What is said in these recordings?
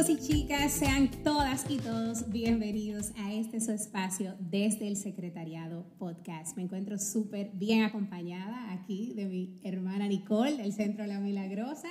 Chicos y chicas, sean todas y todos bienvenidos a este su espacio desde el Secretariado Podcast. Me encuentro súper bien acompañada aquí de mi hermana Nicole del Centro La Milagrosa.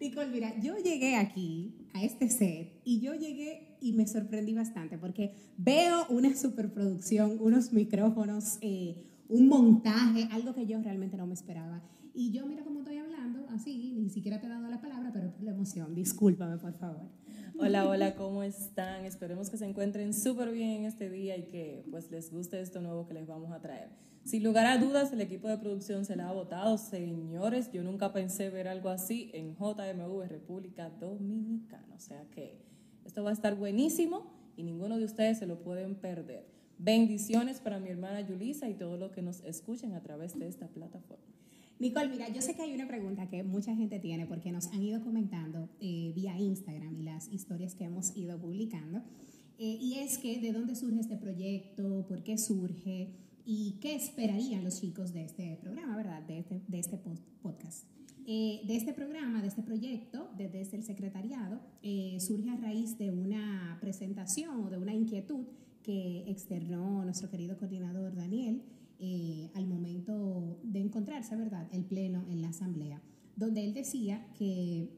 Nicole, mira, yo llegué aquí a este set y yo llegué y me sorprendí bastante porque veo una superproducción, unos micrófonos, eh, un montaje, algo que yo realmente no me esperaba. Y yo mira cómo estoy hablando, así, ni siquiera te he dado la palabra, pero por la emoción, discúlpame por favor. Hola, hola, ¿cómo están? Esperemos que se encuentren súper bien este día y que pues les guste esto nuevo que les vamos a traer. Sin lugar a dudas, el equipo de producción se la ha votado. Señores, yo nunca pensé ver algo así en JMV República Dominicana. O sea que esto va a estar buenísimo y ninguno de ustedes se lo pueden perder. Bendiciones para mi hermana Yulisa y todos los que nos escuchen a través de esta plataforma. Nicole, mira, yo sé que hay una pregunta que mucha gente tiene porque nos han ido comentando eh, vía Instagram y las historias que hemos ido publicando. Eh, y es que de dónde surge este proyecto, por qué surge y qué esperarían los chicos de este programa, ¿verdad? De este, de este podcast. Eh, de este programa, de este proyecto, desde el secretariado, surge a raíz de una presentación o de una inquietud que externó nuestro querido coordinador Daniel al momento encontrarse, ¿verdad?, el pleno en la asamblea, donde él decía que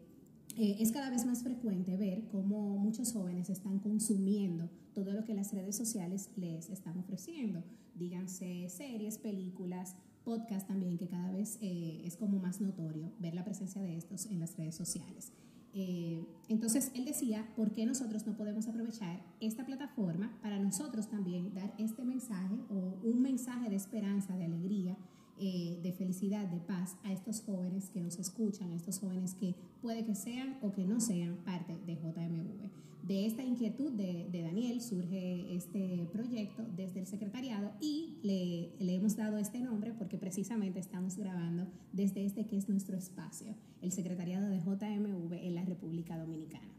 eh, es cada vez más frecuente ver cómo muchos jóvenes están consumiendo todo lo que las redes sociales les están ofreciendo, díganse series, películas, podcast también, que cada vez eh, es como más notorio ver la presencia de estos en las redes sociales. Eh, entonces él decía, ¿por qué nosotros no podemos aprovechar esta plataforma para nosotros también dar este mensaje o un mensaje de esperanza, de alegría, eh, de felicidad, de paz a estos jóvenes que nos escuchan, a estos jóvenes que puede que sean o que no sean parte de JMV? De esta inquietud de, Daniel surge este proyecto desde el secretariado y le, le, hemos dado este nombre porque precisamente estamos grabando desde este que es nuestro espacio, el secretariado de JMV en la República Dominicana.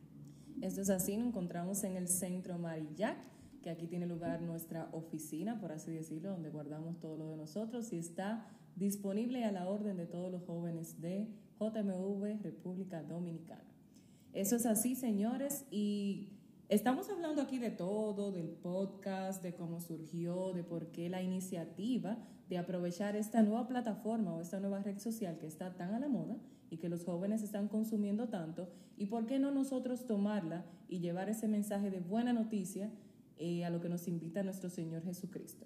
Esto es así, nos encontramos en el centro Marillac, que aquí tiene lugar nuestra oficina, por así decirlo, donde guardamos todo lo de nosotros y está disponible a la orden de todos los jóvenes de JMV República Dominicana. Eso es así, señores, y estamos hablando aquí de todo, del podcast, de cómo surgió, de por qué la iniciativa de aprovechar esta nueva plataforma o esta nueva red social que está tan a la moda y que los jóvenes están consumiendo tanto, y por qué no nosotros tomarla y llevar ese mensaje de buena noticia eh, a lo que nos invita nuestro Señor Jesucristo.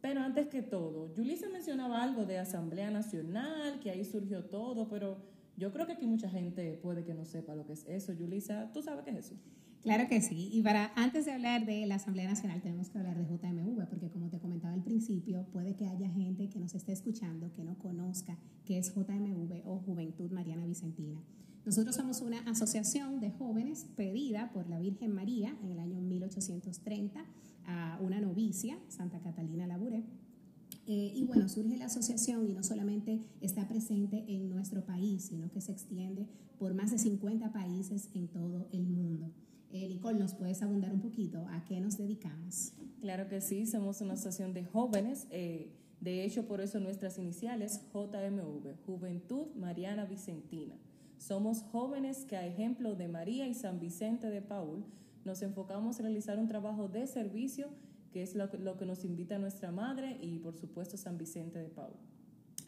Pero antes que todo, se mencionaba algo de Asamblea Nacional, que ahí surgió todo, pero yo creo que aquí mucha gente puede que no sepa lo que es eso. Yulisa, ¿tú sabes qué es eso? Claro que sí. Y para antes de hablar de la Asamblea Nacional, tenemos que hablar de JMV, porque como te comentaba al principio, puede que haya gente que nos esté escuchando que no conozca qué es JMV o Juventud Mariana Vicentina. Nosotros somos una asociación de jóvenes pedida por la Virgen María en el año 1830 a una novicia, Santa Catalina Laburé, eh, y bueno, surge la asociación y no solamente está presente en nuestro país, sino que se extiende por más de 50 países en todo el mundo. Eh, Nicole, ¿nos puedes abundar un poquito a qué nos dedicamos? Claro que sí, somos una asociación de jóvenes. Eh, de hecho, por eso nuestras iniciales JMV, Juventud Mariana Vicentina. Somos jóvenes que a ejemplo de María y San Vicente de Paul nos enfocamos en realizar un trabajo de servicio que es lo, que nos invita nuestra madre y por supuesto San Vicente de Paul.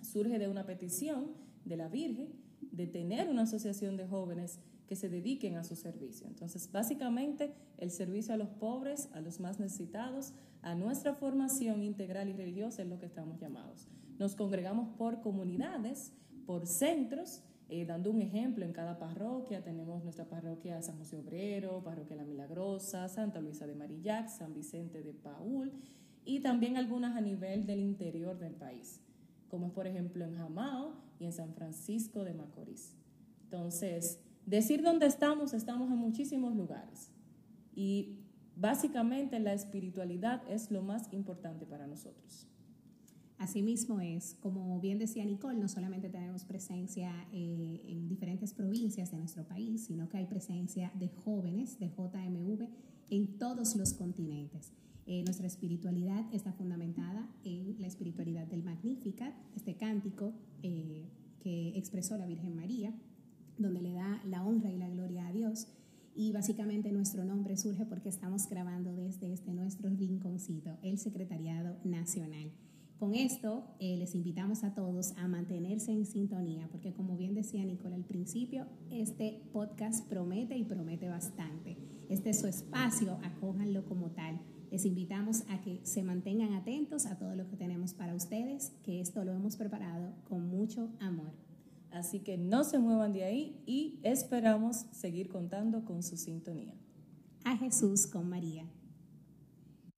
Surge de una petición de la Virgen de tener una asociación de jóvenes que se dediquen a su servicio. Entonces, básicamente, el servicio a los pobres, a los más necesitados, a nuestra formación integral y religiosa es lo que estamos llamados. Nos congregamos por comunidades, por centros, eh, dando un ejemplo, en cada parroquia tenemos nuestra parroquia San José Obrero, parroquia La Milagrosa, Santa Luisa de Marillac, San Vicente de Paul y también algunas a nivel del interior del país, como es por ejemplo en Jamao y en San Francisco de Macorís. Entonces, decir dónde estamos, estamos en muchísimos lugares y básicamente la espiritualidad es lo más importante para nosotros. Asimismo es, como bien decía Nicole, no solamente tenemos presencia eh, en diferentes provincias de nuestro país, sino que hay presencia de jóvenes de JMV en todos los continentes. Eh, nuestra espiritualidad está fundamentada en la espiritualidad del Magnificat, este cántico eh, que expresó la Virgen María, donde le da la honra y la gloria a Dios. y básicamente nuestro nombre surge porque estamos grabando desde este nuestro rinconcito, el Secretariado Nacional. Con esto eh, les invitamos a todos a mantenerse en sintonía, porque como bien decía Nicole al principio, este podcast promete y promete bastante. Este es su espacio, acójanlo como tal. Les invitamos a que se mantengan atentos a todo lo que tenemos para ustedes, que esto lo hemos preparado con mucho amor. Así que no se muevan de ahí y esperamos seguir contando con su sintonía. A Jesús con María.